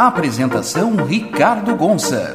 Apresentação Ricardo Gonça.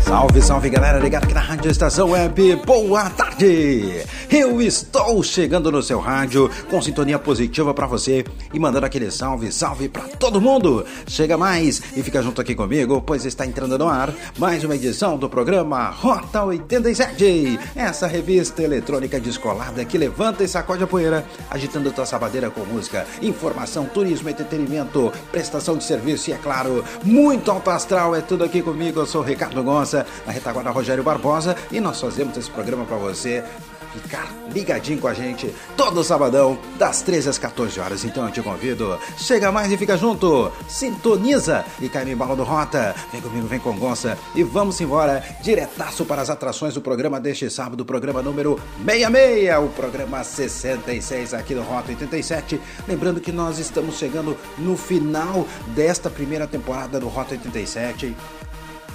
Salve, salve galera, ligado aqui na Rádio Estação Web. Boa tarde! Eu estou chegando no seu rádio com sintonia positiva para você e mandando aquele salve, salve para todo mundo. Chega mais e fica junto aqui comigo, pois está entrando no ar mais uma edição do programa Rota 87. Essa revista eletrônica descolada que levanta e sacode a poeira, agitando tua sabadeira com música, informação, turismo, entretenimento, prestação de serviço e, é claro, muito alto astral. É tudo aqui comigo. Eu sou Ricardo Gonça, na retaguarda Rogério Barbosa e nós fazemos esse programa para você ficar ligadinho com a gente todo sabadão, das 13 às 14 horas. Então eu te convido, chega mais e fica junto, sintoniza e cai no embalo do Rota. Vem comigo, vem com Gonça e vamos embora diretaço para as atrações do programa deste sábado, programa número 66, o programa 66 aqui do Rota 87. Lembrando que nós estamos chegando no final desta primeira temporada do Rota 87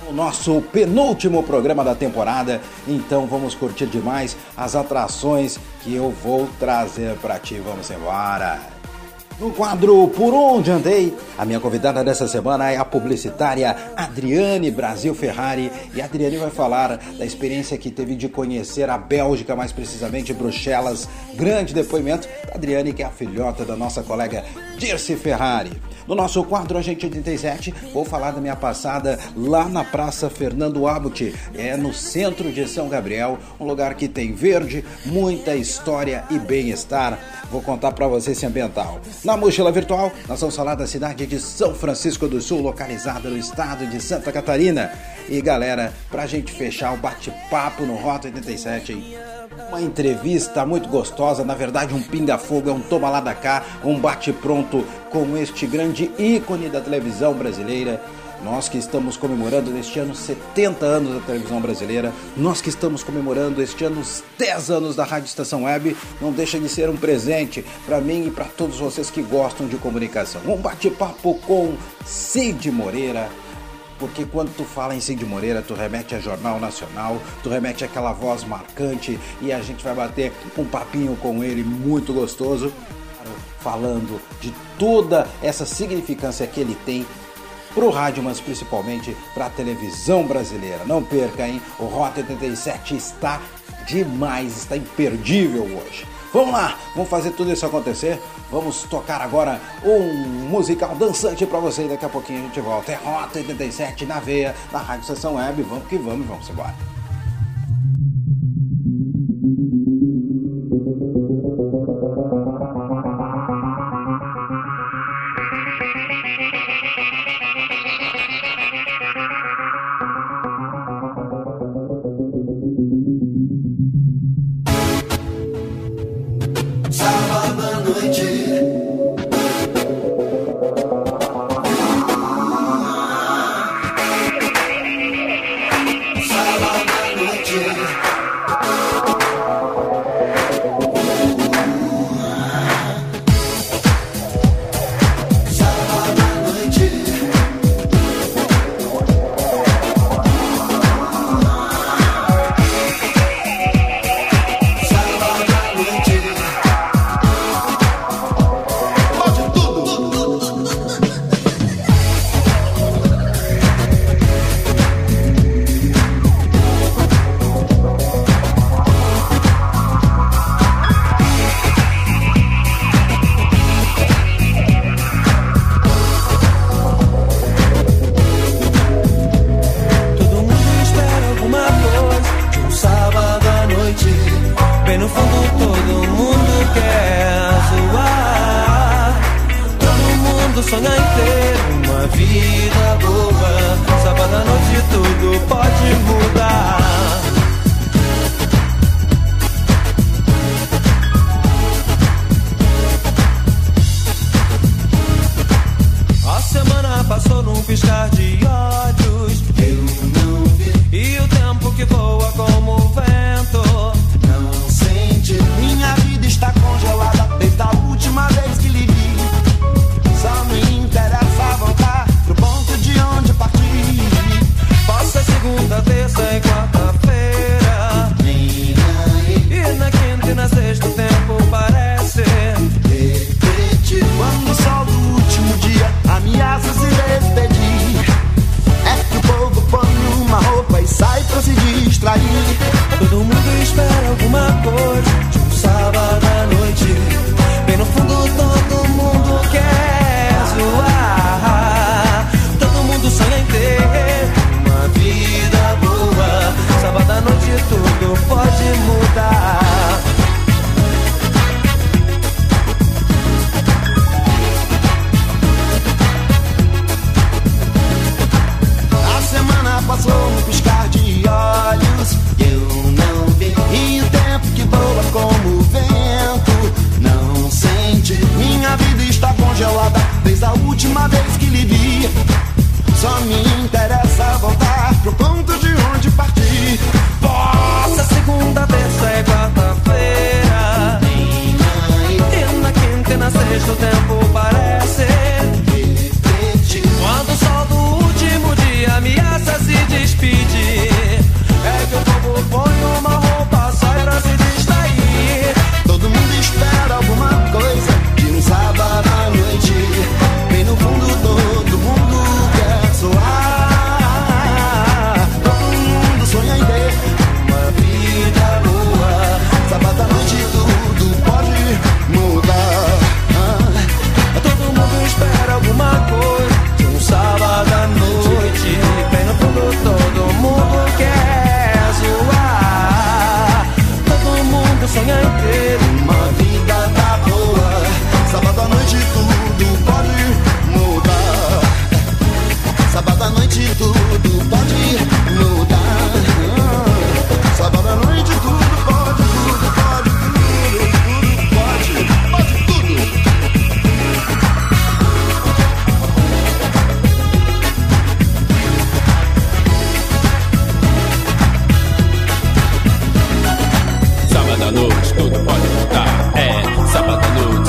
o nosso penúltimo programa da temporada. Então vamos curtir demais as atrações que eu vou trazer para ti. Vamos embora. No quadro Por Onde Andei, a minha convidada dessa semana é a publicitária Adriane Brasil Ferrari. E a Adriane vai falar da experiência que teve de conhecer a Bélgica, mais precisamente Bruxelas. Grande depoimento da Adriane, que é a filhota da nossa colega Dirce Ferrari. No nosso quadro Agente 87, vou falar da minha passada lá na Praça Fernando Abut, é no centro de São Gabriel, um lugar que tem verde, muita história e bem-estar. Vou contar para você esse ambiental. Na mochila virtual, nós vamos falar da cidade de São Francisco do Sul, localizada no estado de Santa Catarina. E galera, pra gente fechar o bate-papo no Rota 87, uma entrevista muito gostosa, na verdade um pinga-fogo, é um toma lá da cá, um bate-pronto com este grande ícone da televisão brasileira. Nós que estamos comemorando neste ano 70 anos da televisão brasileira, nós que estamos comemorando este ano os 10 anos da Rádio Estação Web, não deixa de ser um presente para mim e para todos vocês que gostam de comunicação. Um bate-papo com Cid Moreira, porque quando tu fala em Cid Moreira, tu remete a Jornal Nacional, tu remete àquela voz marcante e a gente vai bater um papinho com ele muito gostoso, falando de toda essa significância que ele tem pro rádio, mas principalmente para a televisão brasileira. Não perca, hein? O Rota 87 está demais, está imperdível hoje. Vamos lá, vamos fazer tudo isso acontecer. Vamos tocar agora um musical dançante para você daqui a pouquinho a gente volta. É Rota 87 na veia, na Rádio Sessão Web. Vamos que vamos, vamos embora.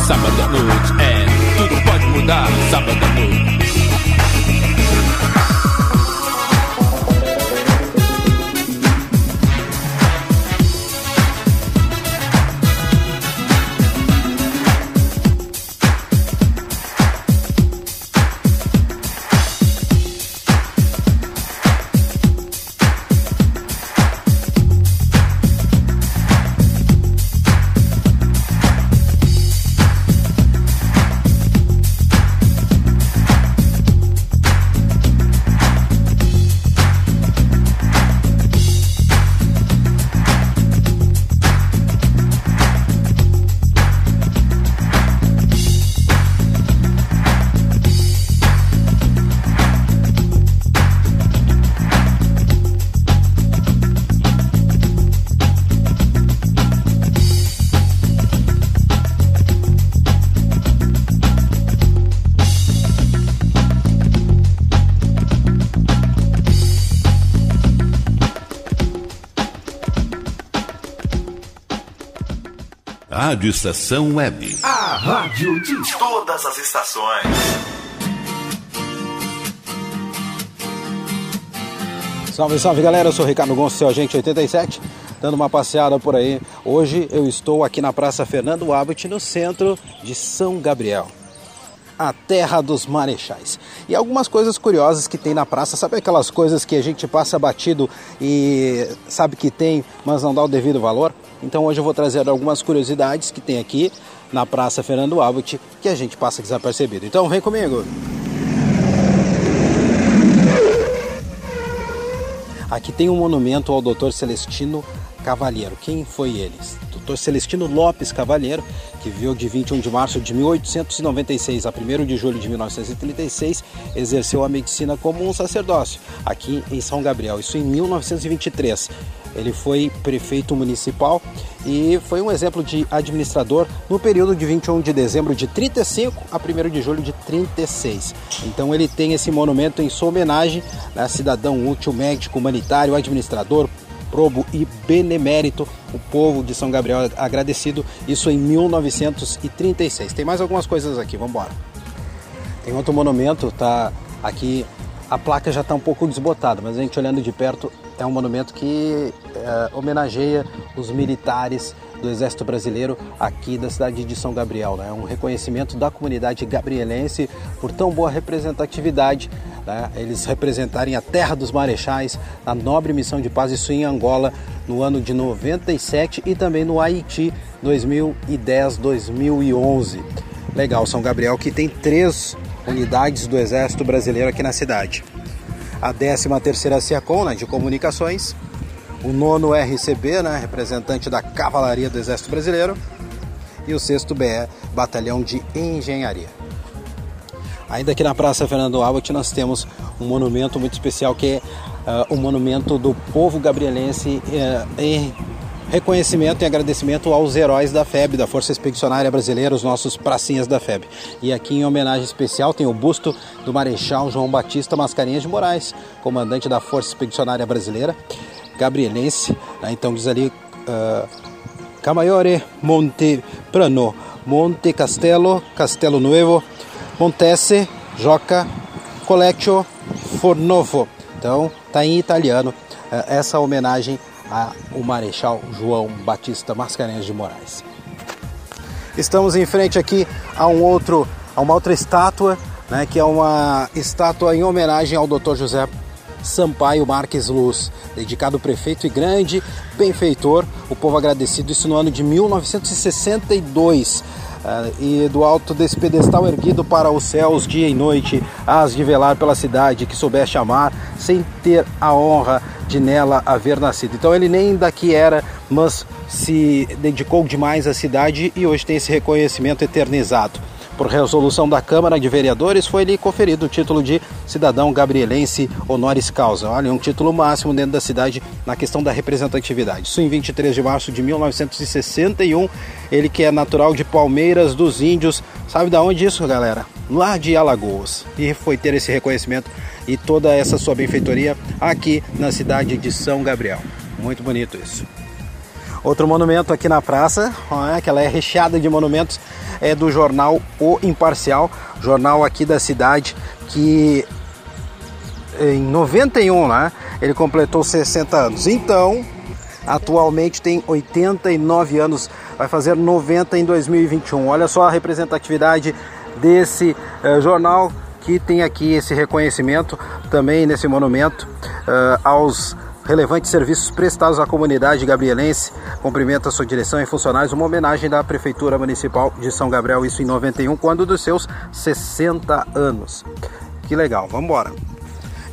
Sábado à noite. É, tudo pode mudar. Sábado à noite. Rádio Estação Web. A rádio de Todas as estações. Salve, salve galera, eu sou o Ricardo Gonçalves, seu agente 87, dando uma passeada por aí. Hoje eu estou aqui na Praça Fernando Abbott, no centro de São Gabriel, a terra dos marechais. E algumas coisas curiosas que tem na praça, sabe aquelas coisas que a gente passa batido e sabe que tem, mas não dá o devido valor? Então hoje eu vou trazer algumas curiosidades que tem aqui na Praça Fernando Abbott que a gente passa desapercebido. Então vem comigo! Aqui tem um monumento ao Dr. Celestino Cavalheiro. Quem foi ele? Dr. Celestino Lopes Cavalheiro, que viveu de 21 de março de 1896 a 1 de julho de 1936, exerceu a medicina como um sacerdócio aqui em São Gabriel, isso em 1923. Ele foi prefeito municipal e foi um exemplo de administrador no período de 21 de dezembro de 35 a 1 de julho de 36. Então ele tem esse monumento em sua homenagem, né, cidadão útil, médico, humanitário, administrador, probo e benemérito, o povo de São Gabriel agradecido, isso em 1936. Tem mais algumas coisas aqui, vamos embora. Tem outro monumento, tá aqui, a placa já está um pouco desbotada, mas a gente olhando de perto é um monumento que é, homenageia os militares do Exército Brasileiro aqui da cidade de São Gabriel. É né? um reconhecimento da comunidade gabrielense por tão boa representatividade. Né? Eles representarem a terra dos marechais na nobre missão de paz, isso em Angola no ano de 97 e também no Haiti 2010-2011. Legal, São Gabriel que tem três unidades do Exército Brasileiro aqui na cidade. A 13ª SEACOM, né, de comunicações, o nono RCB, né, representante da Cavalaria do Exército Brasileiro, e o 6 BE, Batalhão de Engenharia. Ainda aqui na Praça Fernando Abbott nós temos um monumento muito especial que é uh, o monumento do povo gabrielense uh, em reconhecimento e agradecimento aos heróis da FEB, da Força Expedicionária Brasileira, os nossos pracinhas da FEB. E aqui em homenagem especial tem o busto do Marechal João Batista Mascarenhas de Moraes, comandante da Força Expedicionária Brasileira, gabrielense. Né? Então diz ali uh, Camaiore Monte Prano, Monte Castelo, Castelo Nuevo, Montese, Joca, Coleccio, Fornovo. Então tá em italiano uh, essa homenagem ao Marechal João Batista Mascarenhas de Moraes. Estamos em frente aqui a um outro, a uma outra estátua, né, que é uma estátua em homenagem ao Dr. José Sampaio Marques Luz, dedicado prefeito e grande benfeitor, o povo agradecido, isso no ano de 1962. Uh, e do alto desse pedestal erguido para os céus dia e noite, as de velar pela cidade que soubeste amar, sem ter a honra de nela haver nascido. Então ele nem daqui era, mas se dedicou demais à cidade e hoje tem esse reconhecimento eternizado. Por resolução da Câmara de Vereadores, foi-lhe conferido o título de cidadão gabrielense honoris causa. Olha, um título máximo dentro da cidade na questão da representatividade. Isso em 23 de março de 1961. Ele que é natural de Palmeiras dos Índios. Sabe da onde isso, galera? Lá de Alagoas. E foi ter esse reconhecimento e toda essa sua benfeitoria aqui na cidade de São Gabriel. Muito bonito isso. Outro monumento aqui na praça, é, que ela é recheada de monumentos, é do jornal O Imparcial, jornal aqui da cidade que em 91, né, ele completou 60 anos. Então, atualmente tem 89 anos, vai fazer 90 em 2021. Olha só a representatividade desse eh, jornal que tem aqui esse reconhecimento também nesse monumento uh, aos relevantes serviços prestados à comunidade gabrielense. Cumprimenta sua direção e funcionários uma homenagem da Prefeitura Municipal de São Gabriel, isso em 91, quando dos seus 60 anos. Que legal, vamos embora.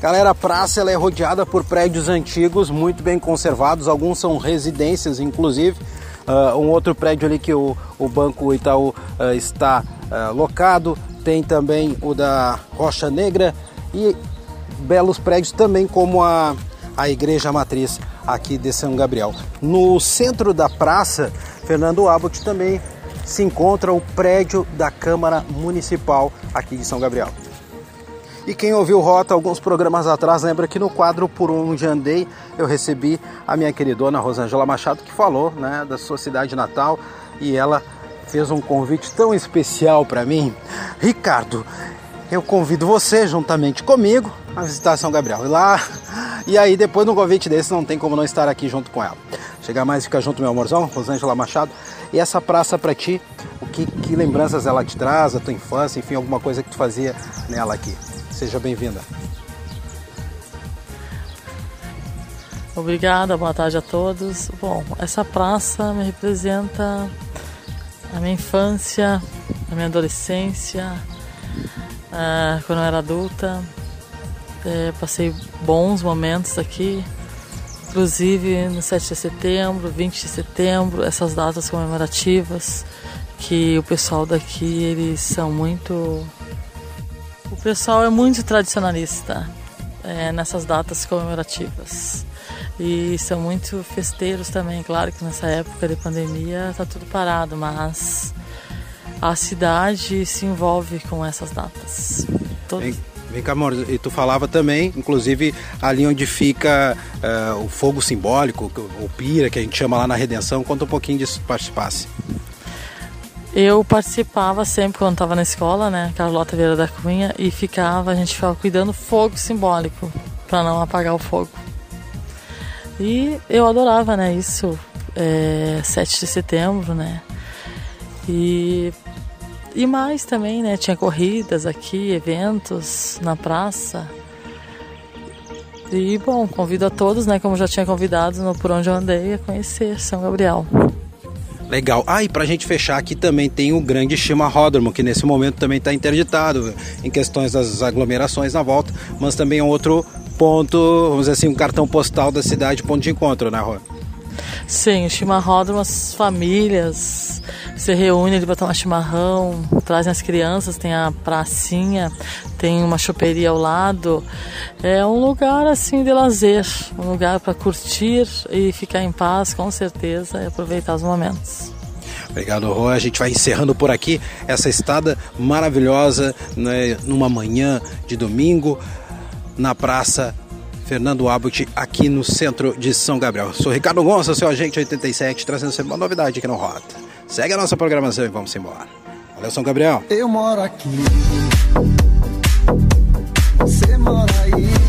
Galera, a praça ela é rodeada por prédios antigos, muito bem conservados, alguns são residências, inclusive. Uh, um outro prédio ali que o, o Banco Itaú uh, está uh, locado, tem também o da Rocha Negra e belos prédios também como a a igreja matriz aqui de São Gabriel. No centro da praça, Fernando Abbott também se encontra o prédio da Câmara Municipal aqui de São Gabriel. E quem ouviu Rota alguns programas atrás lembra que no quadro Por Onde Andei eu recebi a minha queridona Rosângela Machado que falou né, da sua cidade natal e ela fez um convite tão especial para mim. Ricardo, eu convido você juntamente comigo a visitar São Gabriel. E lá e aí, depois de um convite desse, não tem como não estar aqui junto com ela. Chegar mais e ficar junto, meu amorzão, Rosângela Machado. E essa praça para ti, o que, que lembranças ela te traz, a tua infância, enfim, alguma coisa que tu fazia nela aqui. Seja bem-vinda. Obrigada, boa tarde a todos. Bom, essa praça me representa a minha infância, a minha adolescência, uh, quando eu era adulta, é, passei bons momentos aqui, inclusive no 7 de setembro, 20 de setembro, essas datas comemorativas que o pessoal daqui eles são muito o pessoal é muito tradicionalista é, nessas datas comemorativas. E são muito festeiros também claro que nessa época de pandemia está tudo parado mas a cidade se envolve com essas datas Todos... Vem cá, amor, e tu falava também, inclusive, ali onde fica uh, o fogo simbólico, o pira, que a gente chama lá na Redenção. Conta um pouquinho disso, participasse. Eu participava sempre quando estava na escola, né, Carlota Vieira da Cunha, e ficava, a gente ficava cuidando do fogo simbólico, para não apagar o fogo. E eu adorava, né, isso, é, 7 de setembro, né, e e mais também, né? Tinha corridas aqui, eventos na praça. E bom, convido a todos, né? Como já tinha convidado no Por Onde Eu Andei, a conhecer São Gabriel. Legal. Ah, e pra gente fechar aqui também tem o grande Chimarródromo, que nesse momento também está interditado em questões das aglomerações na volta, mas também é um outro ponto, vamos dizer assim, um cartão postal da cidade, ponto de encontro, né, Rô? Sim, o chimarródromo, as famílias se reúnem ali para tomar chimarrão, trazem as crianças, tem a pracinha, tem uma choperia ao lado. É um lugar assim de lazer, um lugar para curtir e ficar em paz, com certeza, e aproveitar os momentos. Obrigado, Rô. A gente vai encerrando por aqui essa estada maravilhosa né, numa manhã de domingo na Praça Fernando Abut, aqui no centro de São Gabriel. Sou Ricardo Gonça, seu agente 87, trazendo sempre uma novidade aqui no Rota. Segue a nossa programação e vamos embora. Valeu, São Gabriel. Eu moro aqui. Você mora aí.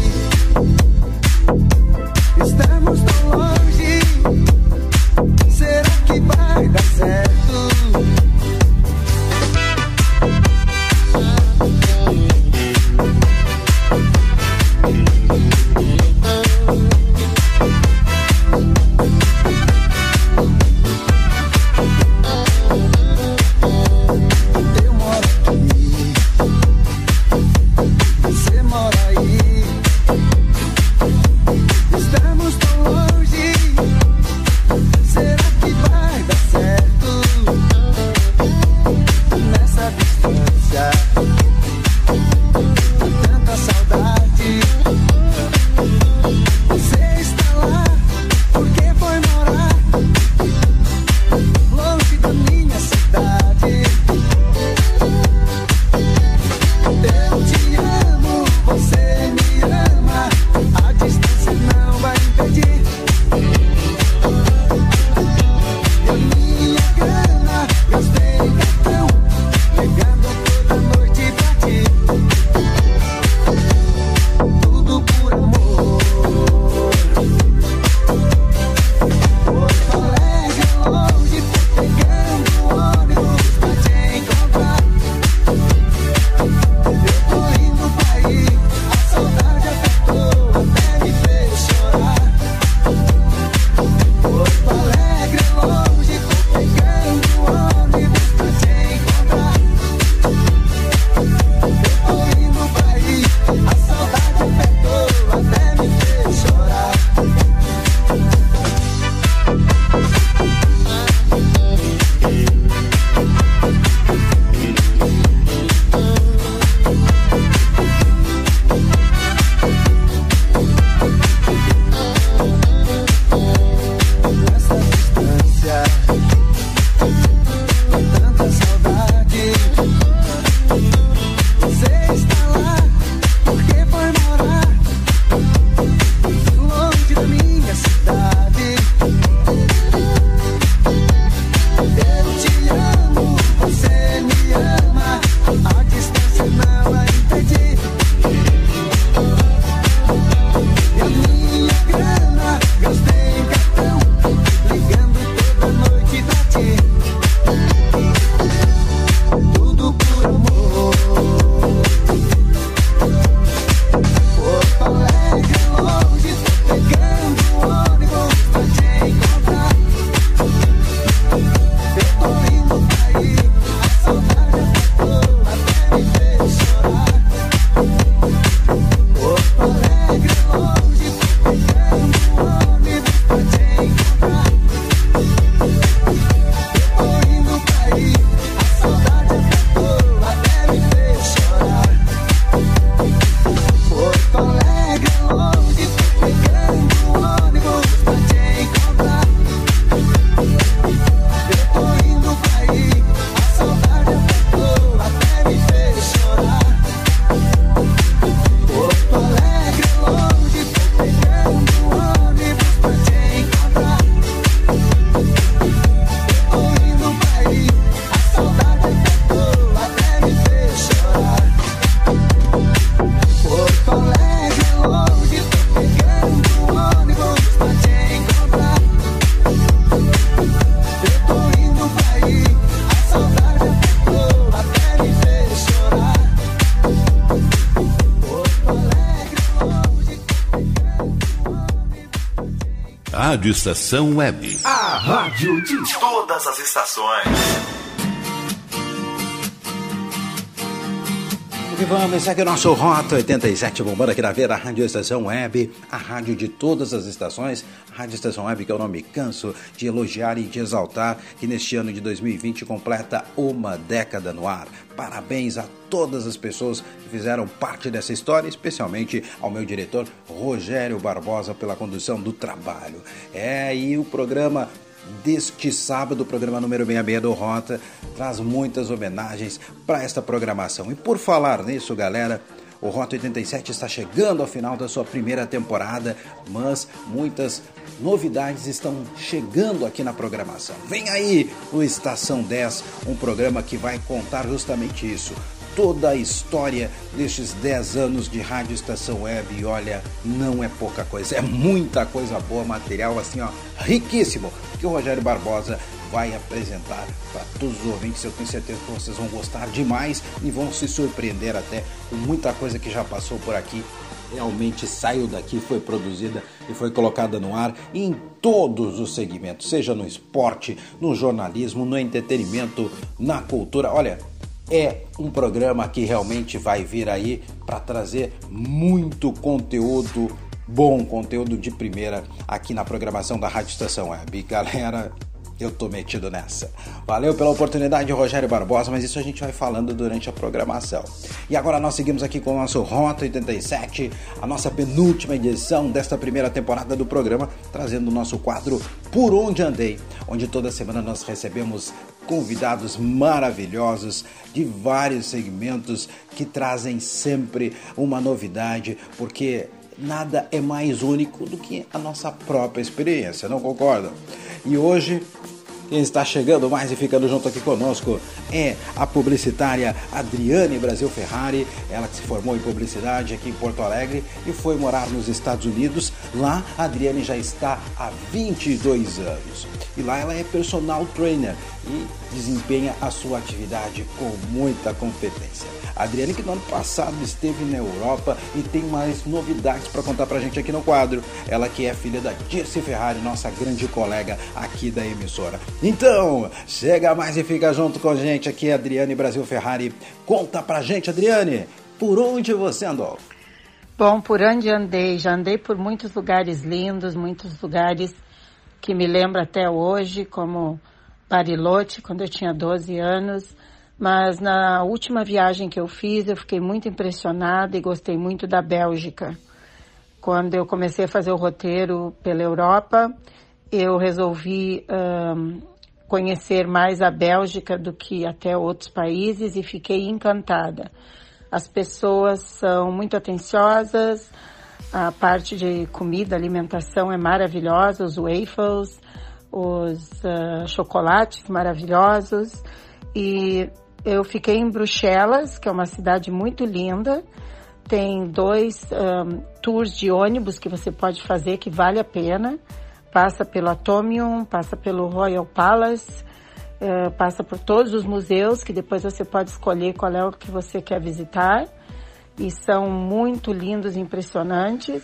Rádio Estação Web. A rádio de todas as estações. E vamos, segue o nosso Rota 87, bombando aqui na Vera, a Rádio Estação Web, a rádio de todas as estações, a Rádio Estação Web que é eu não me canso de elogiar e de exaltar, que neste ano de 2020 completa uma década no ar. Parabéns a todas as pessoas que fizeram parte dessa história, especialmente ao meu diretor Rogério Barbosa pela condução do trabalho. É, e o programa deste sábado, o programa número 66 do Rota, traz muitas homenagens para esta programação. E por falar nisso, galera, o Rota 87 está chegando ao final da sua primeira temporada, mas muitas novidades estão chegando aqui na programação. Vem aí o Estação 10, um programa que vai contar justamente isso toda a história destes 10 anos de Rádio Estação Web. E olha, não é pouca coisa, é muita coisa boa, material assim, ó, riquíssimo, que o Rogério Barbosa vai apresentar para todos os ouvintes. Eu tenho certeza que vocês vão gostar demais e vão se surpreender até com muita coisa que já passou por aqui. Realmente saiu daqui, foi produzida e foi colocada no ar em todos os segmentos, seja no esporte, no jornalismo, no entretenimento, na cultura. Olha, é um programa que realmente vai vir aí para trazer muito conteúdo bom, conteúdo de primeira aqui na programação da Rádio Estação Web. Galera, eu tô metido nessa. Valeu pela oportunidade, Rogério Barbosa, mas isso a gente vai falando durante a programação. E agora nós seguimos aqui com o nosso Rota 87, a nossa penúltima edição desta primeira temporada do programa, trazendo o nosso quadro Por Onde Andei, onde toda semana nós recebemos convidados maravilhosos de vários segmentos que trazem sempre uma novidade, porque nada é mais único do que a nossa própria experiência, não concordam? E hoje está chegando mais e ficando junto aqui conosco é a publicitária Adriane Brasil Ferrari, ela que se formou em publicidade aqui em Porto Alegre e foi morar nos Estados Unidos. Lá, a Adriane já está há 22 anos. E lá ela é personal trainer e desempenha a sua atividade com muita competência. Adriane que no ano passado esteve na Europa e tem mais novidades para contar para a gente aqui no quadro. Ela que é filha da Dirce Ferrari, nossa grande colega aqui da emissora. Então, chega mais e fica junto com a gente aqui, Adriane Brasil Ferrari. Conta pra gente, Adriane, por onde você andou? Bom, por onde andei? Já andei por muitos lugares lindos, muitos lugares que me lembro até hoje, como Bariloche, quando eu tinha 12 anos. Mas na última viagem que eu fiz, eu fiquei muito impressionada e gostei muito da Bélgica. Quando eu comecei a fazer o roteiro pela Europa, eu resolvi um, conhecer mais a Bélgica do que até outros países e fiquei encantada. As pessoas são muito atenciosas, a parte de comida, alimentação é maravilhosa, os waffles, os uh, chocolates maravilhosos e eu fiquei em Bruxelas, que é uma cidade muito linda. Tem dois um, tours de ônibus que você pode fazer que vale a pena. Passa pelo Atomium, passa pelo Royal Palace, uh, passa por todos os museus que depois você pode escolher qual é o que você quer visitar. E são muito lindos impressionantes.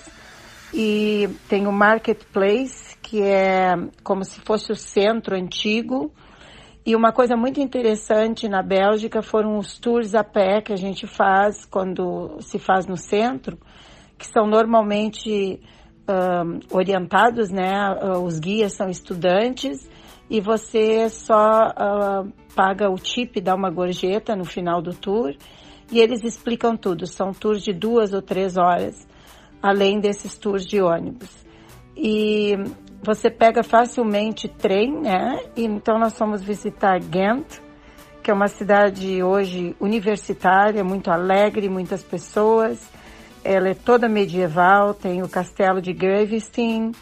E tem o Marketplace, que é como se fosse o centro antigo e uma coisa muito interessante na Bélgica foram os tours a pé que a gente faz quando se faz no centro, que são normalmente um, orientados, né? Ah, os guias são estudantes e você só uh, paga o tip, dá uma gorjeta no final do tour e eles explicam tudo. São tours de duas ou três horas, além desses tours de ônibus. E você pega facilmente trem, né? Então nós fomos visitar Ghent, que é uma cidade hoje universitária, muito alegre, muitas pessoas. Ela é toda medieval, tem o castelo de Gravestein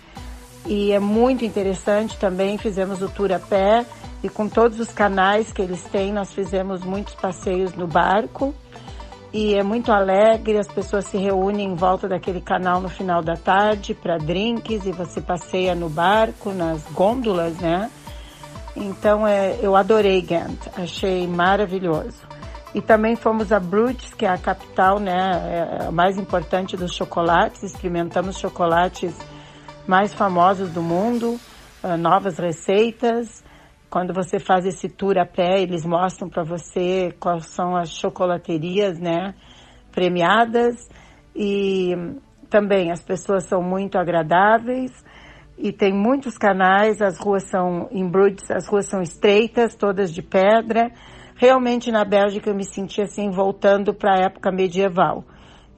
e é muito interessante também. Fizemos o tour a pé e com todos os canais que eles têm, nós fizemos muitos passeios no barco e é muito alegre. As pessoas se reúnem em volta daquele canal no final da tarde para drinks e você passeia no barco, nas gôndolas, né? Então é, eu adorei Ghent, achei maravilhoso. E também fomos a Bruges, que é a capital, né, é a mais importante dos chocolates. Experimentamos chocolates mais famosos do mundo, ah, novas receitas. Quando você faz esse tour a pé, eles mostram para você quais são as chocolaterias, né? premiadas e também as pessoas são muito agradáveis e tem muitos canais, as ruas são em brudes, as ruas são estreitas, todas de pedra. Realmente na Bélgica eu me senti assim voltando para a época medieval.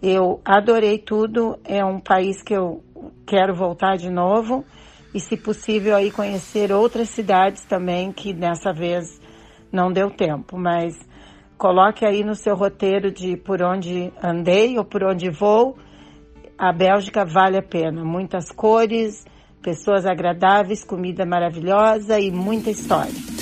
Eu adorei tudo, é um país que eu quero voltar de novo e se possível aí conhecer outras cidades também que dessa vez não deu tempo, mas coloque aí no seu roteiro de por onde andei ou por onde vou. A Bélgica vale a pena, muitas cores, pessoas agradáveis, comida maravilhosa e muita história.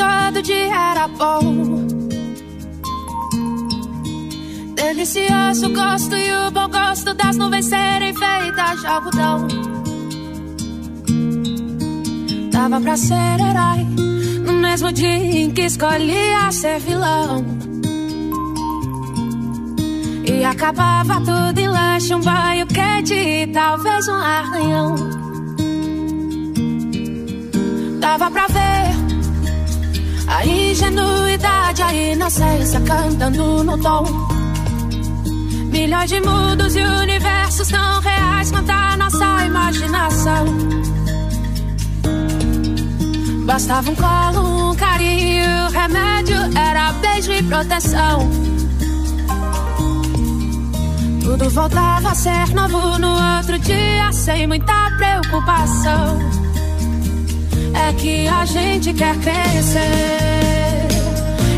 Todo dia era bom. Delicioso gosto e o bom gosto das nuvens serem feitas de algodão. Dava pra ser herói no mesmo dia em que escolhia ser vilão. E acabava tudo em lanche, um banho quente e talvez um arranhão. Dava pra ver a ingenuidade, a inocência cantando no tom. Milhões de mundos e universos tão reais quanto a nossa imaginação. Bastava um colo, um carinho, remédio era beijo e proteção. Tudo voltava a ser novo no outro dia, sem muita preocupação. É que a gente quer crescer.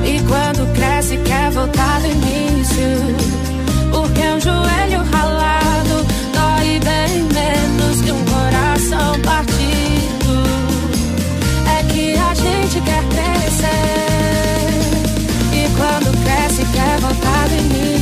E quando cresce, quer voltar do início. Porque um joelho ralado dói bem menos que um coração partido. É que a gente quer crescer. E quando cresce, quer voltar do início.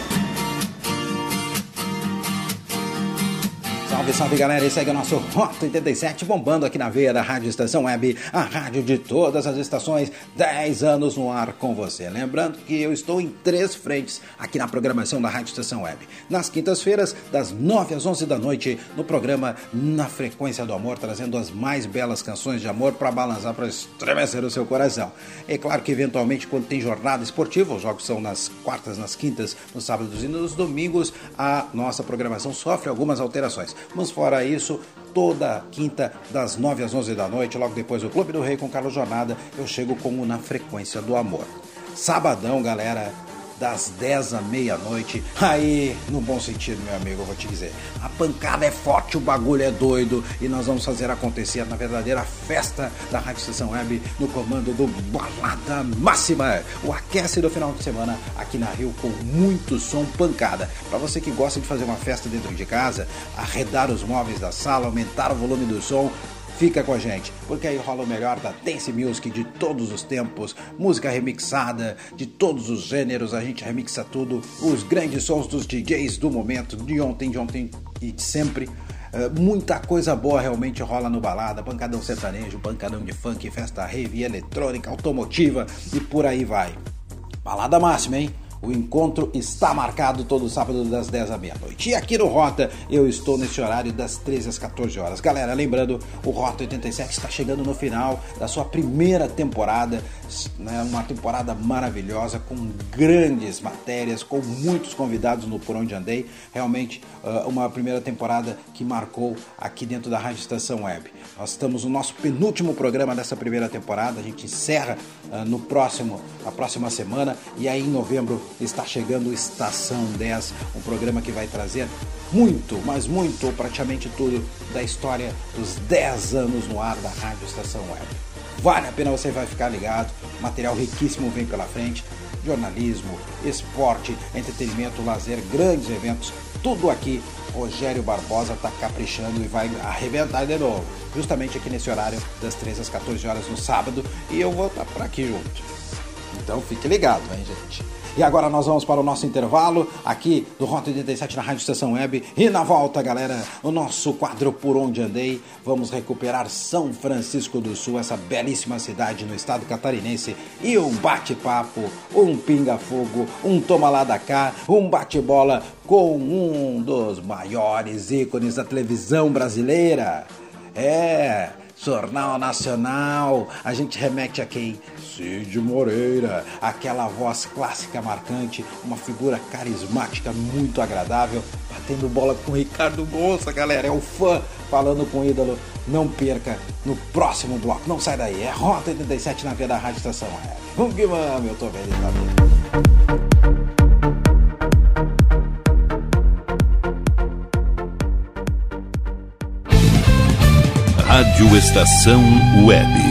Salve, salve galera, esse é o nosso Rota 87 bombando aqui na veia da Rádio Estação Web, a rádio de todas as estações, 10 anos no ar com você. Lembrando que eu estou em três frentes aqui na programação da Rádio Estação Web. Nas quintas-feiras, das 9 às 11 da noite, no programa Na Frequência do Amor, trazendo as mais belas canções de amor para balançar, para estremecer o seu coração. É claro que eventualmente quando tem jornada esportiva, os jogos são nas quartas, nas quintas, nos sábados e nos domingos, a nossa programação sofre algumas alterações. Mas fora isso, toda quinta, das 9 às 11 da noite, logo depois do Clube do Rei com Carlos Jornada, eu chego como na frequência do amor. Sabadão, galera, das 10 à meia-noite. Aí, no bom sentido, meu amigo, eu vou te dizer. A pancada é forte, o bagulho é doido e nós vamos fazer acontecer na verdadeira festa da Rádio Estação Web no comando do Balada Máxima. O aquece do final de semana aqui na Rio com muito som pancada. Para você que gosta de fazer uma festa dentro de casa, arredar os móveis da sala, aumentar o volume do som, Fica com a gente, porque aí rola o melhor da dance music de todos os tempos, música remixada de todos os gêneros, a gente remixa tudo, os grandes sons dos DJs do momento, de ontem, de ontem e de sempre. Uh, muita coisa boa realmente rola no balada, pancadão sertanejo, pancadão de funk, festa rave, eletrônica, automotiva e por aí vai. Balada máxima, hein? O encontro está marcado todo sábado das 10 à meia-noite. E aqui no Rota eu estou nesse horário das 13 às 14 horas. Galera, lembrando, o Rota 87 está chegando no final da sua primeira temporada, né, uma temporada maravilhosa com grandes matérias, com muitos convidados no Por Onde Andei. Realmente uh, uma primeira temporada que marcou aqui dentro da Rádio Estação Web. Nós estamos no nosso penúltimo programa dessa primeira temporada. A gente encerra uh, no próximo, a próxima semana e aí em novembro está chegando Estação 10, um programa que vai trazer muito, mas muito, praticamente tudo da história dos 10 anos no ar da Rádio Estação Web. Vale a pena, você vai ficar ligado, material riquíssimo vem pela frente, jornalismo, esporte, entretenimento, lazer, grandes eventos, tudo aqui. Rogério Barbosa está caprichando e vai arrebentar de novo, justamente aqui nesse horário das 13 às 14 horas no sábado, e eu vou estar tá por aqui junto. Então fique ligado, hein, gente? E agora nós vamos para o nosso intervalo aqui do Rota 87 na Rádio Estação Web. E na volta, galera, o nosso quadro Por Onde Andei. Vamos recuperar São Francisco do Sul, essa belíssima cidade no estado catarinense. E um bate-papo, um pinga-fogo, um toma lá da cá, um bate-bola com um dos maiores ícones da televisão brasileira. É, Jornal Nacional, a gente remete a quem? Cid Moreira, aquela voz clássica marcante, uma figura carismática muito agradável, batendo bola com Ricardo Gonça, galera, é o fã falando com o ídolo. Não perca no próximo bloco, não sai daí, é Rota 87 na via da Rádio Estação Web. Vamos que vamos, eu tô bem, Rádio Estação Web.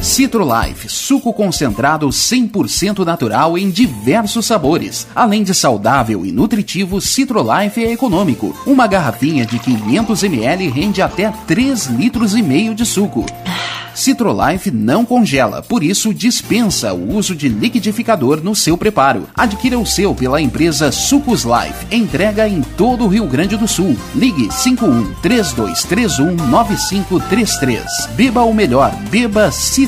Citrolife, suco concentrado 100% natural em diversos sabores. Além de saudável e nutritivo, Citrolife é econômico. Uma garrafinha de 500 ml rende até 3 litros e meio de suco. Citrolife não congela, por isso dispensa o uso de liquidificador no seu preparo. Adquira o seu pela empresa Sucos Life. Entrega em todo o Rio Grande do Sul. Ligue 51 3231 9533. Beba o melhor, beba Citrolife.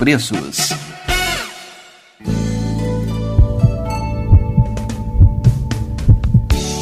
preços.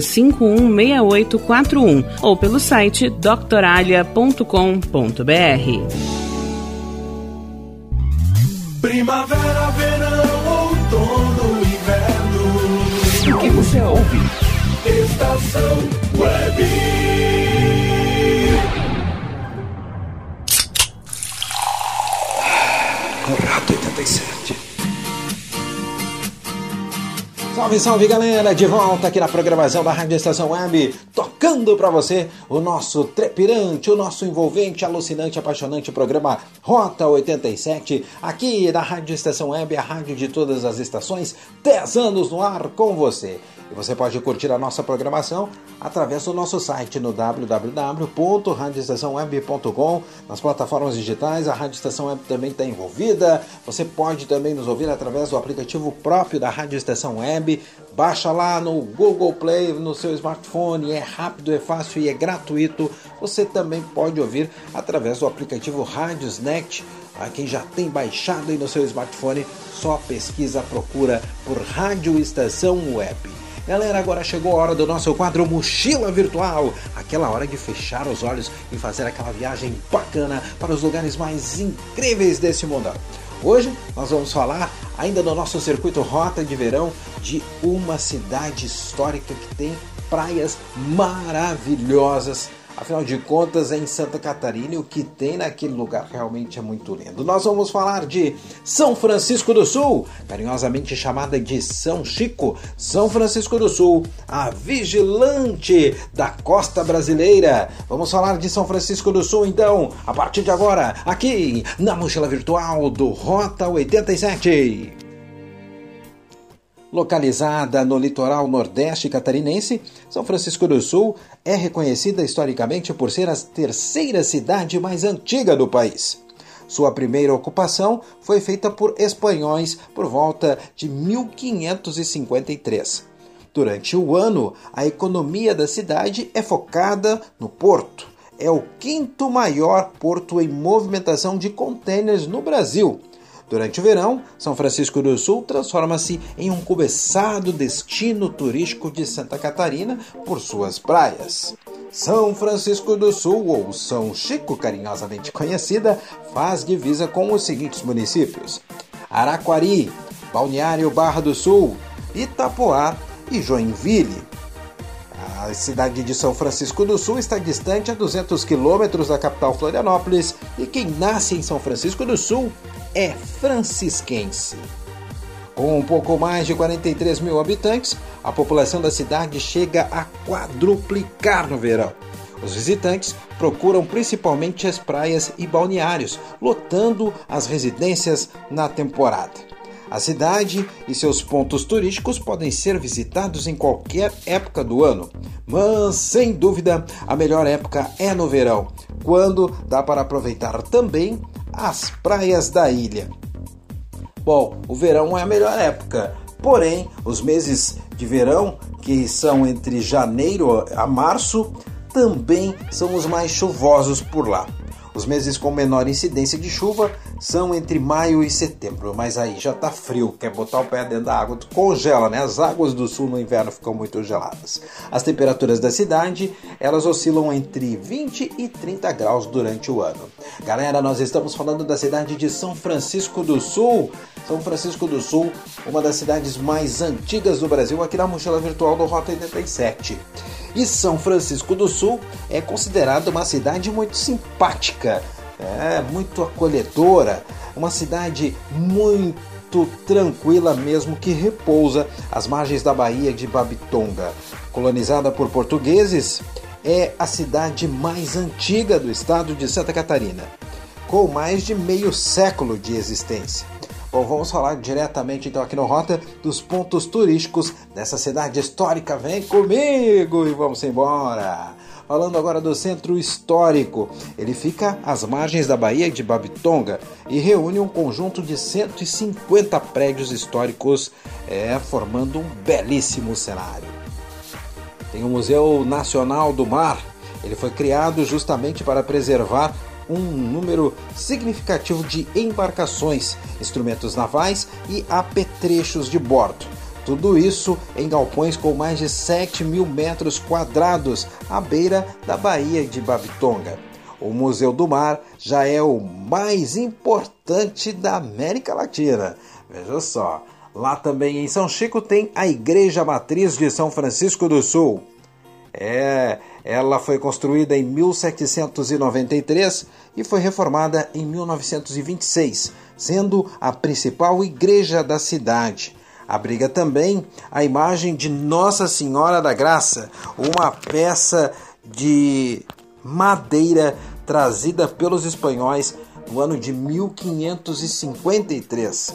516841 ou pelo site doctoralia.com.br. Primavera, verão, outono, inverno. O que você ouve? Estação Web. Rato 87. Salve, salve galera! De volta aqui na programação da Rádio Estação Web, tocando para você o nosso trepirante, o nosso envolvente, alucinante, apaixonante programa Rota 87, aqui na Rádio Estação Web, a rádio de todas as estações, 10 anos no ar com você. E você pode curtir a nossa programação através do nosso site no www.radioestaçãoweb.com, nas plataformas digitais, a Rádio Estação Web também está envolvida. Você pode também nos ouvir através do aplicativo próprio da Rádio Estação Web. Baixa lá no Google Play, no seu smartphone, é rápido, é fácil e é gratuito. Você também pode ouvir através do aplicativo Radiosnet. A quem já tem baixado aí no seu smartphone, só pesquisa, procura por Rádio Estação Web. Galera, agora chegou a hora do nosso quadro Mochila Virtual aquela hora de fechar os olhos e fazer aquela viagem bacana para os lugares mais incríveis desse mundo. Hoje nós vamos falar, ainda no nosso circuito Rota de Verão, de uma cidade histórica que tem praias maravilhosas Afinal de contas, é em Santa Catarina e o que tem naquele lugar realmente é muito lindo. Nós vamos falar de São Francisco do Sul, carinhosamente chamada de São Chico. São Francisco do Sul, a vigilante da costa brasileira. Vamos falar de São Francisco do Sul então, a partir de agora, aqui na mochila virtual do Rota 87. Localizada no litoral nordeste catarinense, São Francisco do Sul é reconhecida historicamente por ser a terceira cidade mais antiga do país. Sua primeira ocupação foi feita por espanhóis por volta de 1553. Durante o ano, a economia da cidade é focada no porto. É o quinto maior porto em movimentação de contêineres no Brasil Durante o verão, São Francisco do Sul transforma-se em um cobiçado destino turístico de Santa Catarina por suas praias. São Francisco do Sul, ou São Chico, carinhosamente conhecida, faz divisa com os seguintes municípios: Araquari, Balneário Barra do Sul, Itapoá e Joinville. A cidade de São Francisco do Sul está distante a 200 quilômetros da capital Florianópolis e quem nasce em São Francisco do Sul é francisquense. Com um pouco mais de 43 mil habitantes, a população da cidade chega a quadruplicar no verão. Os visitantes procuram principalmente as praias e balneários, lotando as residências na temporada. A cidade e seus pontos turísticos podem ser visitados em qualquer época do ano, mas sem dúvida a melhor época é no verão, quando dá para aproveitar também as praias da ilha. Bom, o verão é a melhor época, porém, os meses de verão, que são entre janeiro a março, também são os mais chuvosos por lá. Os meses com menor incidência de chuva são entre maio e setembro, mas aí já tá frio, quer botar o pé dentro da água, congela, né? As águas do sul no inverno ficam muito geladas. As temperaturas da cidade, elas oscilam entre 20 e 30 graus durante o ano. Galera, nós estamos falando da cidade de São Francisco do Sul. São Francisco do Sul, uma das cidades mais antigas do Brasil, aqui na mochila virtual do Rota 87. E São Francisco do Sul é considerada uma cidade muito simpática, é muito acolhedora, uma cidade muito tranquila mesmo que repousa às margens da Baía de Babitonga. Colonizada por portugueses, é a cidade mais antiga do estado de Santa Catarina, com mais de meio século de existência. Bom, vamos falar diretamente então aqui no Rota dos pontos turísticos dessa cidade histórica. Vem comigo e vamos embora! Falando agora do centro histórico, ele fica às margens da Baía de Babitonga e reúne um conjunto de 150 prédios históricos, é, formando um belíssimo cenário. Tem o Museu Nacional do Mar. Ele foi criado justamente para preservar um número significativo de embarcações, instrumentos navais e apetrechos de bordo. Tudo isso em galpões com mais de 7 mil metros quadrados à beira da Baía de Babitonga. O Museu do Mar já é o mais importante da América Latina. Veja só, lá também em São Chico tem a Igreja Matriz de São Francisco do Sul. É, ela foi construída em 1793 e foi reformada em 1926, sendo a principal igreja da cidade. Abriga também a imagem de Nossa Senhora da Graça, uma peça de madeira trazida pelos espanhóis no ano de 1553.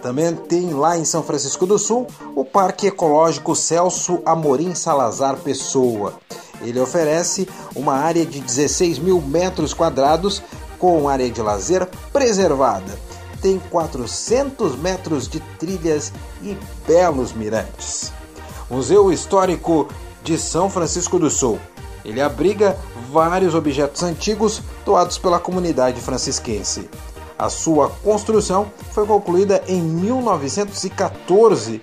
Também tem lá em São Francisco do Sul o Parque Ecológico Celso Amorim Salazar Pessoa. Ele oferece uma área de 16 mil metros quadrados com área de lazer preservada. Tem 400 metros de trilhas e belos mirantes. Museu Histórico de São Francisco do Sul. Ele abriga vários objetos antigos doados pela comunidade francisquense. A sua construção foi concluída em 1914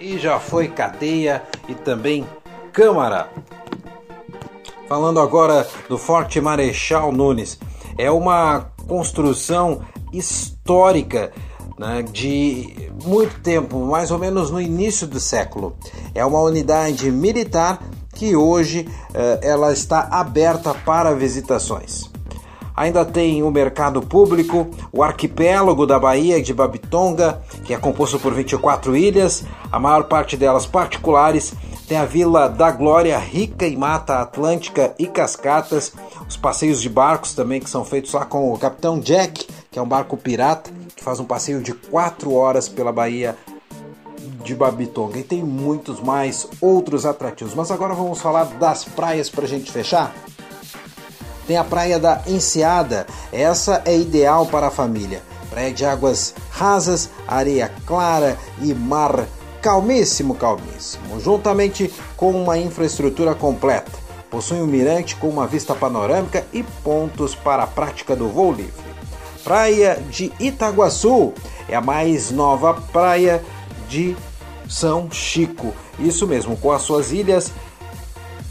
e já foi cadeia e também câmara. Falando agora do Forte Marechal Nunes, é uma construção histórica né, de muito tempo, mais ou menos no início do século. É uma unidade militar que hoje eh, ela está aberta para visitações. Ainda tem o mercado público, o arquipélago da Baía de Babitonga, que é composto por 24 ilhas, a maior parte delas particulares. Tem a Vila da Glória, rica em mata atlântica e cascatas. Os passeios de barcos também que são feitos lá com o Capitão Jack, que é um barco pirata, que faz um passeio de 4 horas pela Baía de Babitonga. E tem muitos mais outros atrativos. Mas agora vamos falar das praias para a gente fechar. Tem a praia da Enseada, essa é ideal para a família. Praia de águas rasas, areia clara e mar calmíssimo, calmíssimo, juntamente com uma infraestrutura completa. Possui um mirante com uma vista panorâmica e pontos para a prática do voo livre. Praia de Itaguaçu é a mais nova praia de São Chico. Isso mesmo, com as suas ilhas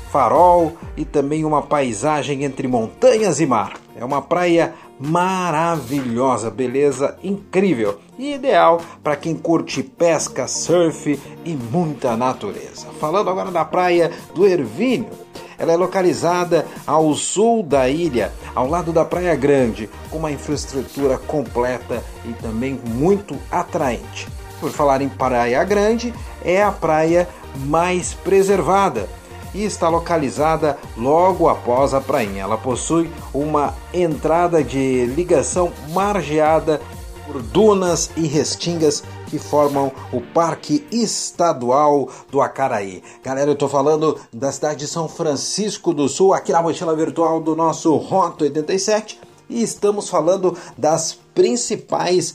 farol e também uma paisagem entre montanhas e mar. É uma praia maravilhosa, beleza incrível e ideal para quem curte pesca, surf e muita natureza. Falando agora da praia do Ervínio, ela é localizada ao sul da ilha, ao lado da Praia Grande, com uma infraestrutura completa e também muito atraente. Por falar em Praia Grande, é a praia mais preservada e está localizada logo após a prainha. Ela possui uma entrada de ligação margeada por dunas e restingas que formam o Parque Estadual do Acaraí. Galera, eu estou falando da cidade de São Francisco do Sul, aqui na mochila virtual do nosso Rota 87, e estamos falando das principais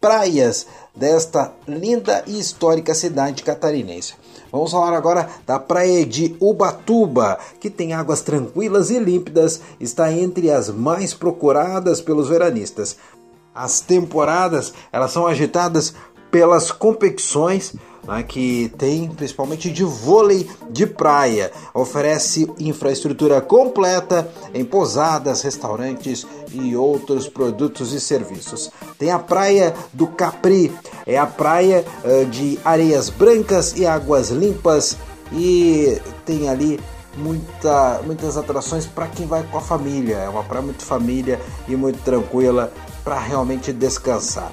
praias desta linda e histórica cidade catarinense. Vamos falar agora da praia de Ubatuba, que tem águas tranquilas e límpidas, está entre as mais procuradas pelos veranistas. As temporadas elas são agitadas pelas competições né, que tem principalmente de vôlei de praia. Oferece infraestrutura completa em pousadas, restaurantes e outros produtos e serviços. Tem a praia do Capri, é a praia uh, de areias brancas e águas limpas e tem ali muita, muitas atrações para quem vai com a família. É uma praia muito família e muito tranquila para realmente descansar.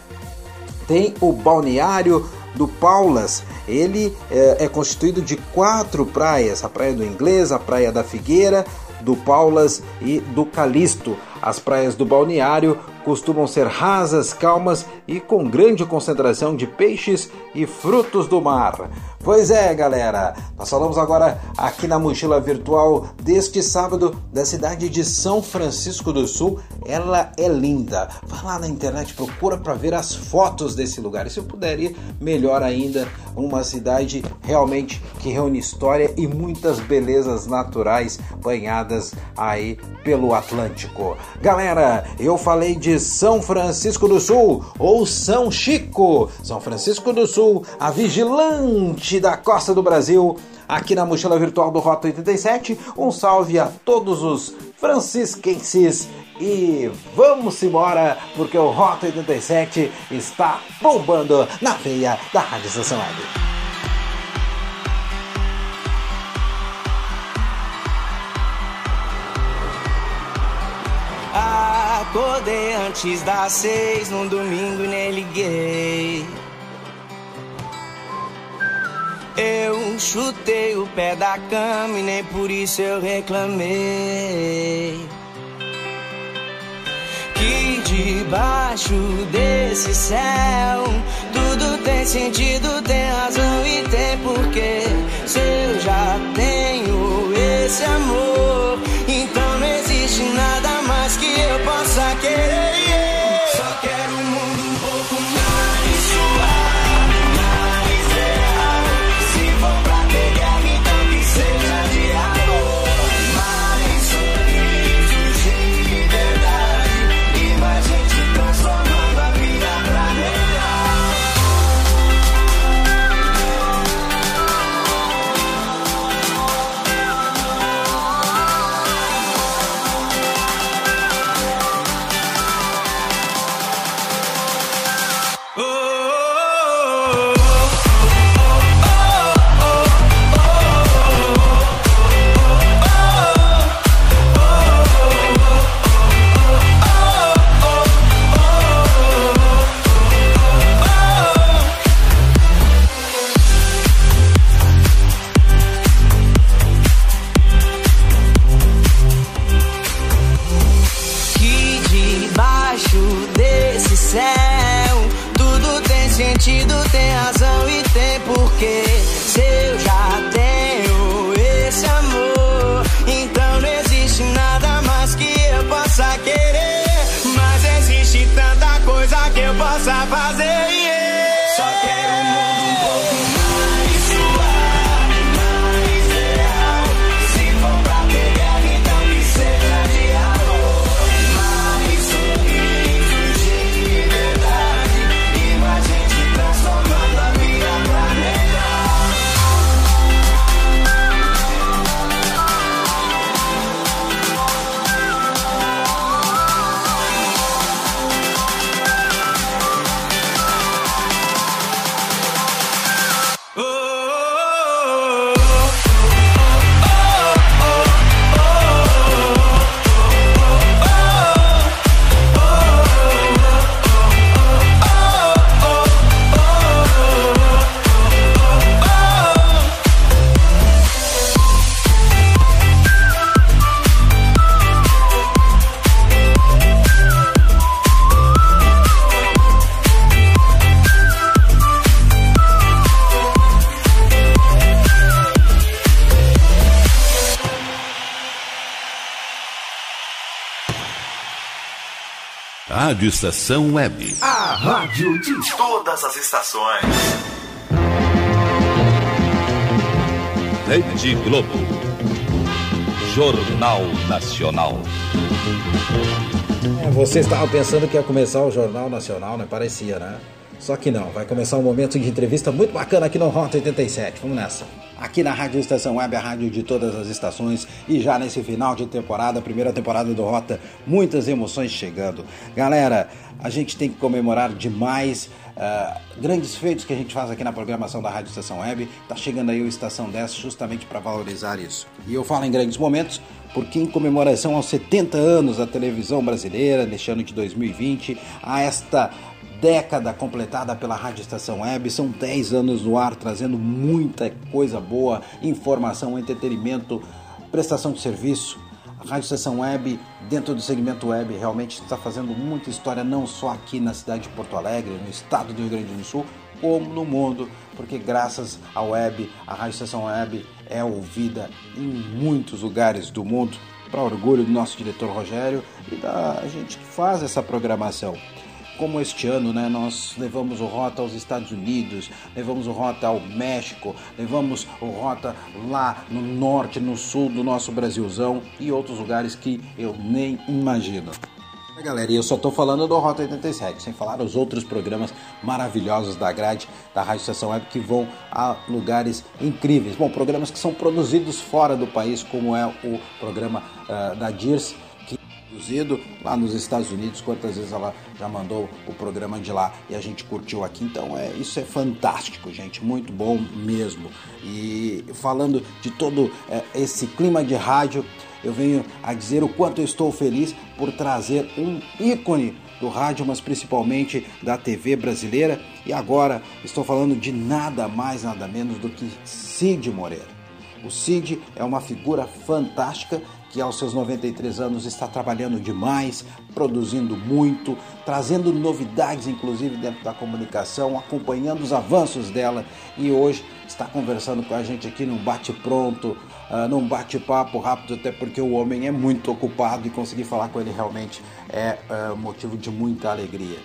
Tem o balneário do Paulas. Ele é, é, constituído de quatro praias: a Praia do Inglês, a Praia da Figueira, do Paulas e do Calisto. As praias do balneário costumam ser rasas, calmas e com grande concentração de peixes e frutos do mar. Pois é, galera, nós falamos agora aqui na mochila virtual deste sábado da cidade de São Francisco do Sul. Ela é linda. Vai lá na internet, procura para ver as fotos desse lugar. E se eu puder ir, melhor ainda, uma cidade realmente que reúne história e muitas belezas naturais banhadas aí pelo Atlântico. Galera, eu falei de São Francisco do Sul ou São Chico. São Francisco do Sul, a vigilante da costa do Brasil. Aqui na mochila virtual do Rota 87, um salve a todos os francisquenses e vamos embora porque o Rota 87 está bombando na veia da Rádio Estação Web. Acordei antes das seis num domingo nem liguei. Eu chutei o pé da cama e nem por isso eu reclamei. Que debaixo desse céu tudo tem sentido, tem razão e tem porquê. Se eu já tenho esse amor, então não existe nada mais que eu possa querer. Rádio Estação Web. A rádio de todas as estações. Rede Globo. Jornal Nacional. É, você estava pensando que ia começar o Jornal Nacional, né? Parecia, né? Só que não, vai começar um momento de entrevista muito bacana aqui no Rota 87. Vamos nessa. Aqui na Rádio Estação Web, a rádio de todas as estações. E já nesse final de temporada, primeira temporada do Rota, muitas emoções chegando. Galera, a gente tem que comemorar demais uh, grandes feitos que a gente faz aqui na programação da Rádio Estação Web. Tá chegando aí o Estação 10 justamente para valorizar isso. E eu falo em grandes momentos porque em comemoração aos 70 anos da televisão brasileira, neste ano de 2020, a esta década completada pela Rádio Estação Web. São 10 anos no ar, trazendo muita coisa boa, informação, entretenimento, prestação de serviço. A Rádio Estação Web, dentro do segmento web, realmente está fazendo muita história, não só aqui na cidade de Porto Alegre, no estado do Rio Grande do Sul, como no mundo, porque graças à web, a Rádio Estação Web é ouvida em muitos lugares do mundo, para orgulho do nosso diretor Rogério e da gente que faz essa programação como este ano, né, nós levamos o Rota aos Estados Unidos, levamos o Rota ao México, levamos o Rota lá no norte, no sul do nosso Brasilzão e outros lugares que eu nem imagino. Galera, e eu só estou falando do Rota 87, sem falar os outros programas maravilhosos da grade da Rádio Estação Web que vão a lugares incríveis. Bom, programas que são produzidos fora do país, como é o programa uh, da DIRS, produzido lá nos Estados Unidos, quantas vezes ela já mandou o programa de lá e a gente curtiu aqui. Então é isso é fantástico, gente, muito bom mesmo. E falando de todo é, esse clima de rádio, eu venho a dizer o quanto eu estou feliz por trazer um ícone do rádio, mas principalmente da TV brasileira. E agora estou falando de nada mais, nada menos do que Cid Moreira. O Cid é uma figura fantástica que aos seus 93 anos está trabalhando demais, produzindo muito, trazendo novidades, inclusive dentro da comunicação, acompanhando os avanços dela e hoje está conversando com a gente aqui num bate-pronto, uh, num bate-papo rápido, até porque o homem é muito ocupado e conseguir falar com ele realmente é uh, motivo de muita alegria.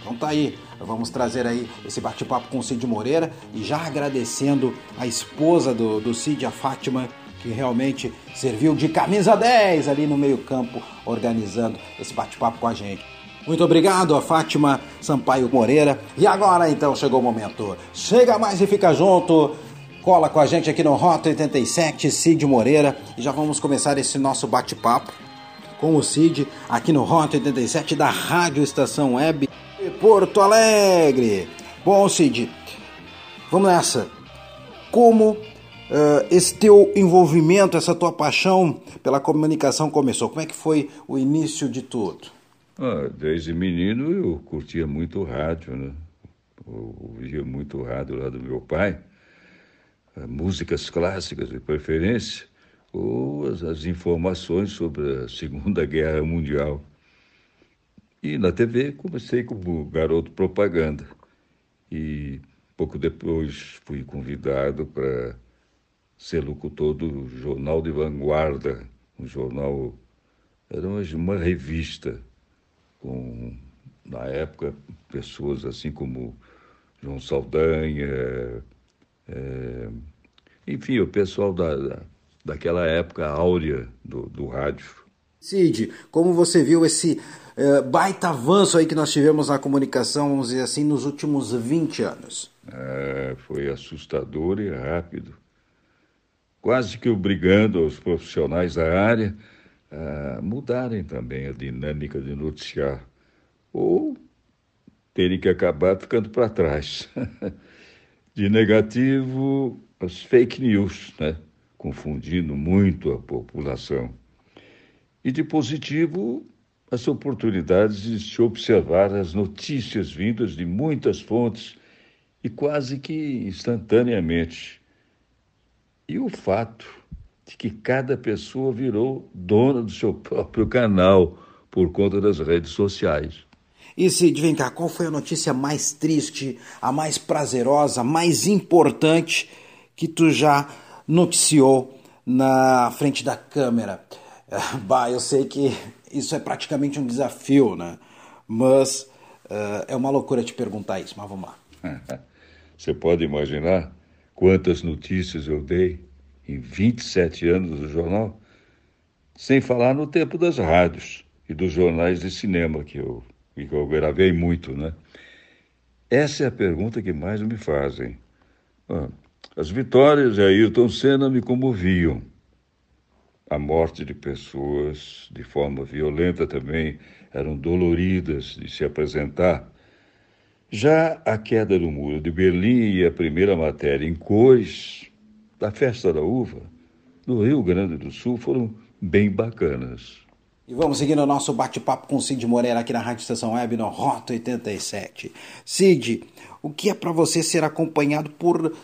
Então tá aí, vamos trazer aí esse bate-papo com o Cid Moreira e já agradecendo a esposa do, do Cid, a Fátima, que realmente serviu de camisa 10 ali no meio-campo, organizando esse bate-papo com a gente. Muito obrigado a Fátima Sampaio Moreira. E agora então chegou o momento. Chega mais e fica junto. Cola com a gente aqui no Rota 87, Cid Moreira. E já vamos começar esse nosso bate-papo com o Cid aqui no Rota 87 da Rádio Estação Web Porto Alegre. Bom, Cid, vamos nessa. Como Uh, esse teu envolvimento, essa tua paixão pela comunicação começou? Como é que foi o início de tudo? Ah, desde menino eu curtia muito rádio, né? Eu ouvia muito rádio lá do meu pai, uh, músicas clássicas de preferência, ou as, as informações sobre a Segunda Guerra Mundial. E na TV comecei como garoto propaganda. E pouco depois fui convidado para ser locutor do Jornal de Vanguarda, um jornal, era uma, uma revista com, na época, pessoas assim como João Saldanha, é, enfim, o pessoal da, da, daquela época áurea do, do rádio. Cid, como você viu esse uh, baita avanço aí que nós tivemos na comunicação, vamos dizer assim, nos últimos 20 anos? É, foi assustador e rápido quase que obrigando os profissionais da área a mudarem também a dinâmica de noticiar, ou terem que acabar ficando para trás. De negativo, as fake news, né? confundindo muito a população. E de positivo, as oportunidades de se observar as notícias vindas de muitas fontes e quase que instantaneamente e o fato de que cada pessoa virou dona do seu próprio canal por conta das redes sociais. E Cid, vem cá, qual foi a notícia mais triste, a mais prazerosa, a mais importante que tu já noticiou na frente da câmera? Bah, eu sei que isso é praticamente um desafio, né? mas uh, é uma loucura te perguntar isso, mas vamos lá. Você pode imaginar quantas notícias eu dei em 27 anos do jornal? Sem falar no tempo das rádios e dos jornais de cinema, que eu, que eu gravei muito, né? Essa é a pergunta que mais me fazem. Ah, as vitórias de Ayrton Senna me comoviam. A morte de pessoas, de forma violenta também, eram doloridas de se apresentar. Já a queda do muro de Berlim e a primeira matéria em cores da festa da uva no Rio Grande do Sul foram bem bacanas. E vamos seguindo o nosso bate-papo com Cid Moreira aqui na Rádio Estação Web no Rota 87. Cid, o que é para você ser acompanhado por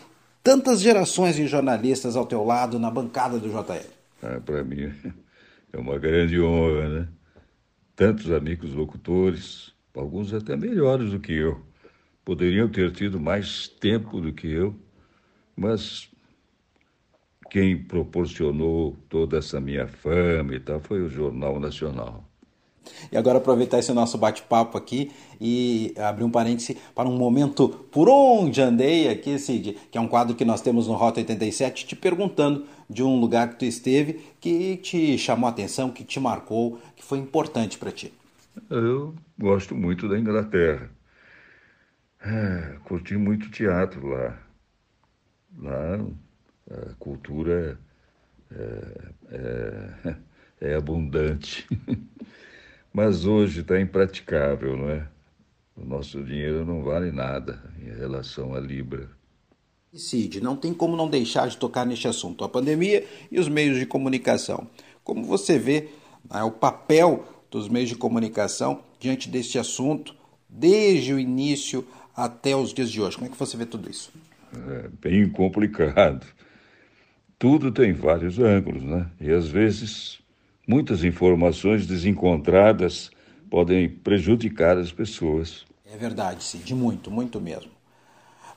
tantas gerações de jornalistas ao teu lado na bancada do JL? Ah, para mim é uma grande honra, né? Tantos amigos locutores, alguns até melhores do que eu. Poderiam ter tido mais tempo do que eu, mas quem proporcionou toda essa minha fama e tal foi o Jornal Nacional. E agora aproveitar esse nosso bate-papo aqui e abrir um parêntese para um momento por onde andei aqui, Cid, que é um quadro que nós temos no Rota 87, te perguntando de um lugar que tu esteve que te chamou a atenção, que te marcou, que foi importante para ti. Eu gosto muito da Inglaterra. É, curti muito teatro lá. Lá a cultura é, é, é abundante. Mas hoje está impraticável, não é? O nosso dinheiro não vale nada em relação à Libra. Cid, não tem como não deixar de tocar neste assunto, a pandemia e os meios de comunicação. Como você vê né, o papel dos meios de comunicação diante deste assunto, desde o início até os dias de hoje? Como é que você vê tudo isso? É bem complicado tudo tem vários ângulos, né? E às vezes muitas informações desencontradas podem prejudicar as pessoas. É verdade, sim, de muito, muito mesmo.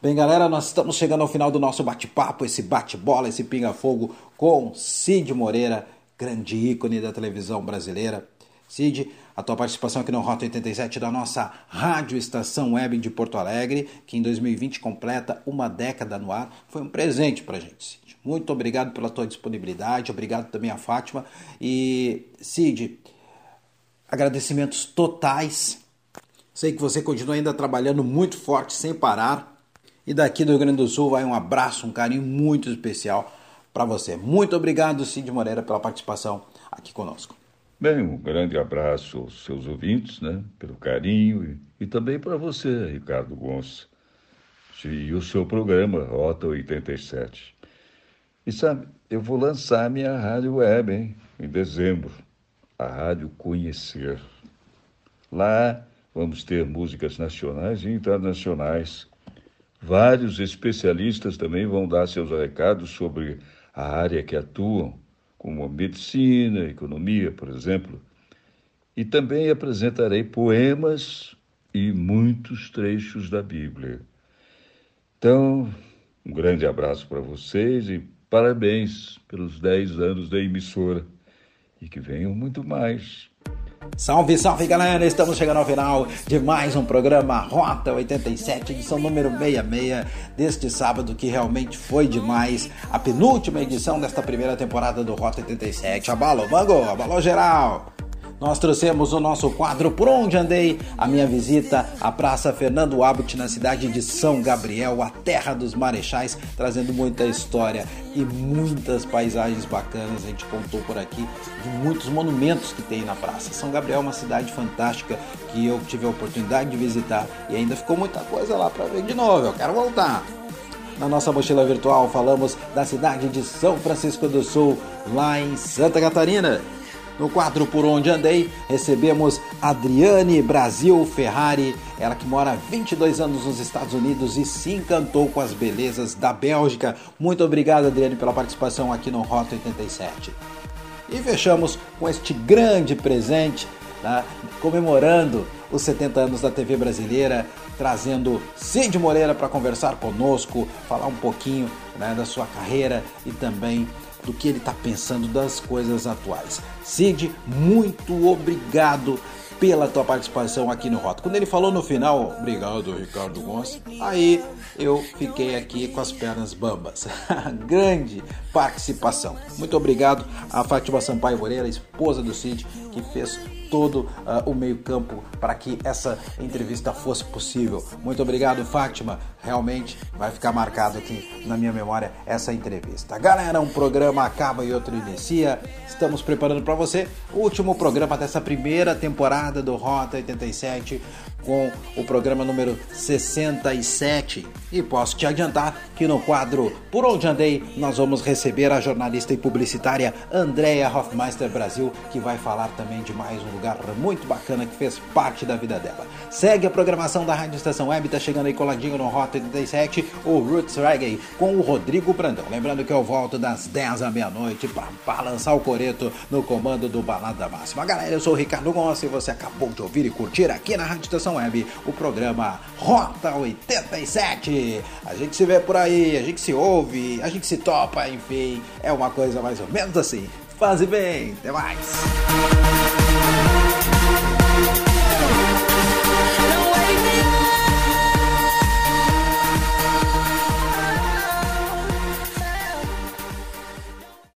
Bem, galera, nós estamos chegando ao final do nosso bate-papo, esse bate-bola, esse pinga-fogo com Cid Moreira, grande ícone da televisão brasileira. Cid, a tua participação aqui no Rota 87 da nossa Rádio Estação Web de Porto Alegre, que em 2020 completa uma década no ar, foi um presente pra gente, Cid. Muito obrigado pela tua disponibilidade, obrigado também a Fátima. E, Cid, agradecimentos totais. Sei que você continua ainda trabalhando muito forte, sem parar. E daqui do Rio Grande do Sul vai um abraço, um carinho muito especial para você. Muito obrigado, Cid Moreira, pela participação aqui conosco. Bem, um grande abraço aos seus ouvintes, né, pelo carinho e, e também para você, Ricardo Gonçalves, e o seu programa, Rota 87. E sabe, eu vou lançar minha rádio web, hein? Em dezembro. A Rádio Conhecer. Lá vamos ter músicas nacionais e internacionais. Vários especialistas também vão dar seus recados sobre a área que atuam, como a medicina, economia, por exemplo. E também apresentarei poemas e muitos trechos da Bíblia. Então, um grande abraço para vocês e Parabéns pelos 10 anos da emissora e que venham muito mais. Salve, salve galera! Estamos chegando ao final de mais um programa Rota 87, edição número 66 deste sábado que realmente foi demais. A penúltima edição desta primeira temporada do Rota 87. Abalou, Bango! Abalou geral! Nós trouxemos o nosso quadro Por Onde Andei, a minha visita à Praça Fernando Abut, na cidade de São Gabriel, a terra dos marechais, trazendo muita história e muitas paisagens bacanas. A gente contou por aqui de muitos monumentos que tem na praça. São Gabriel é uma cidade fantástica que eu tive a oportunidade de visitar e ainda ficou muita coisa lá para ver de novo. Eu quero voltar. Na nossa mochila virtual falamos da cidade de São Francisco do Sul, lá em Santa Catarina. No quadro Por Onde Andei, recebemos Adriane Brasil Ferrari, ela que mora há 22 anos nos Estados Unidos e se encantou com as belezas da Bélgica. Muito obrigado, Adriane, pela participação aqui no Rota 87. E fechamos com este grande presente, né, comemorando os 70 anos da TV brasileira, trazendo Cid Moreira para conversar conosco, falar um pouquinho né, da sua carreira e também do que ele está pensando das coisas atuais. Cid, muito obrigado pela tua participação aqui no Rota. Quando ele falou no final, obrigado Ricardo Gonçalves, aí eu fiquei aqui com as pernas bambas. Grande participação. Muito obrigado a Fátima Sampaio Moreira, esposa do Cid, que fez todo uh, o meio-campo para que essa entrevista fosse possível. Muito obrigado, Fátima. Realmente vai ficar marcado aqui na minha memória essa entrevista. Galera, um programa acaba e outro inicia. Estamos preparando para você o último programa dessa primeira temporada do Rota 87 com o programa número 67. E posso te adiantar que no quadro Por Onde Andei nós vamos receber a jornalista e publicitária Andrea Hoffmeister Brasil, que vai falar também de mais um lugar muito bacana que fez parte da vida dela. Segue a programação da Rádio Estação Web, tá chegando aí coladinho no Rota 87, o Roots Reggae com o Rodrigo Brandão. Lembrando que eu volto das 10 à meia-noite para balançar o coreto no comando do Balada Máxima. Galera, eu sou o Ricardo Gonçalves e você acabou de ouvir e curtir aqui na Rádio Estação Web o programa Rota 87. A gente se vê por aí, a gente se ouve, a gente se topa, enfim, é uma coisa mais ou menos assim. Faze bem, até mais.